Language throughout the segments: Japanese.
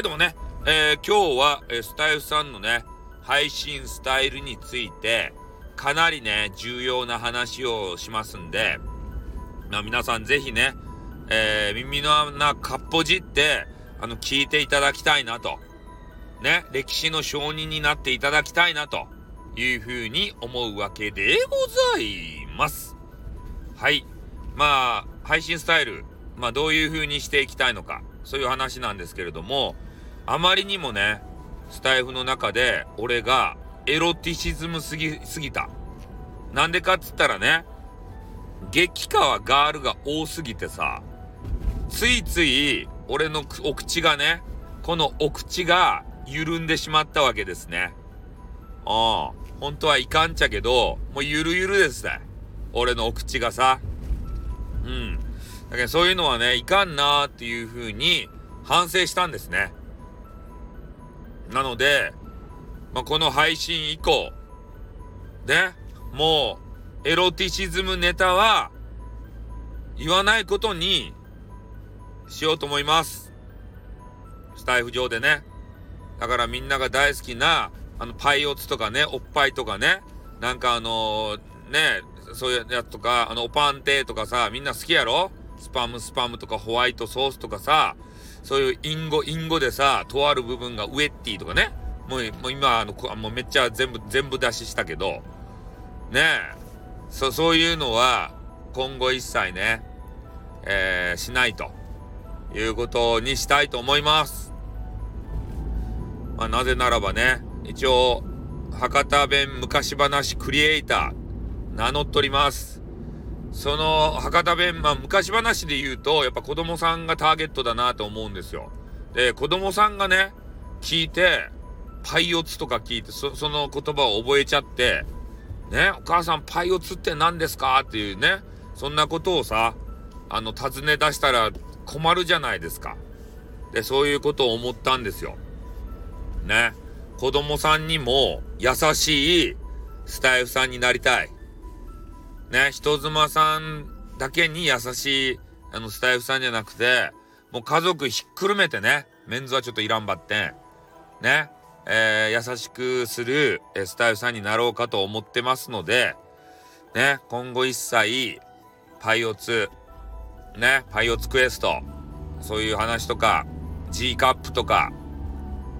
はい、どうもね、えー、今日は、えスタイフさんのね、配信スタイルについて、かなりね、重要な話をしますんで、まあ、皆さんぜひね、えー、耳の穴かっぽじって、あの、聞いていただきたいなと。ね、歴史の証人になっていただきたいなというふうに思うわけでございます。はい。まあ、配信スタイル、まあ、どういうふうにしていきたいのか、そういう話なんですけれども、あまりにもね、スタイフの中で、俺がエロティシズムすぎ、すぎた。なんでかっつったらね、激化はガールが多すぎてさ、ついつい俺のお口がね、このお口が緩んでしまったわけですね。ああ、本当はいかんちゃけど、もうゆるゆるですね。俺のお口がさ。うん。だけどそういうのはね、いかんなーっていう風に反省したんですね。なので、まあ、この配信以降、ね、もう、エロティシズムネタは、言わないことにしようと思います。スタイフ上でね。だからみんなが大好きな、あの、パイオツとかね、おっぱいとかね、なんかあのー、ね、そういうやつとか、あの、おパンテとかさ、みんな好きやろ？スパムスパムとかホワイトソースとかさ、そういう隠語、隠語でさ、とある部分がウェッティとかね。もう、もう今、あの、もうめっちゃ全部、全部出ししたけど、ねえ。そ、そういうのは、今後一切ね、えー、しないということにしたいと思います。まあ、なぜならばね、一応、博多弁昔話クリエイター、名乗っております。その博多弁、まあ昔話で言うと、やっぱ子供さんがターゲットだなと思うんですよ。で、子供さんがね、聞いて、パイオツとか聞いて、そその言葉を覚えちゃって、ね、お母さんパイオツって何ですかっていうね、そんなことをさ、あの、尋ね出したら困るじゃないですか。で、そういうことを思ったんですよ。ね。子供さんにも優しいスタイフさんになりたい。ね、人妻さんだけに優しい、あの、スタイフさんじゃなくて、もう家族ひっくるめてね、メンズはちょっといらんばって、ね、えー、優しくする、えスタイフさんになろうかと思ってますので、ね、今後一切、パイオツ、ね、パイオツクエスト、そういう話とか、G カップとか、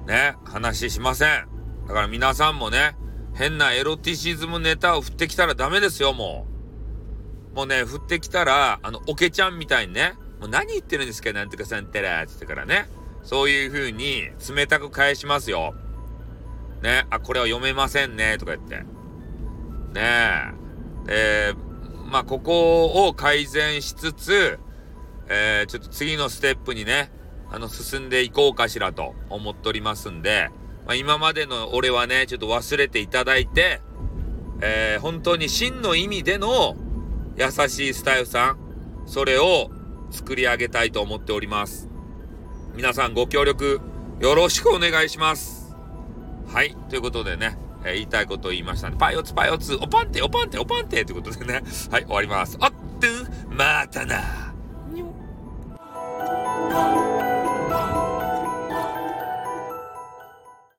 ね、話しません。だから皆さんもね、変なエロティシズムネタを振ってきたらダメですよ、もう。もうね、降ってきたら、あの、おけちゃんみたいにね、もう何言ってるんですか、なんとかさんてら、つってからね。そういう風に冷たく返しますよ。ね、あ、これは読めませんね、とか言って。ねえ。で、まあ、ここを改善しつつ、えー、ちょっと次のステップにね、あの、進んでいこうかしらと思っておりますんで、まあ、今までの俺はね、ちょっと忘れていただいて、えー、本当に真の意味での優しいスタイフさん、それを作り上げたいと思っております。皆さんご協力よろしくお願いします。はい。ということでね、えー、言いたいことを言いましたね。パイオツパイオツ、おパンテ、おパンテ、おパンテということでね。はい、終わります。あっと、またな。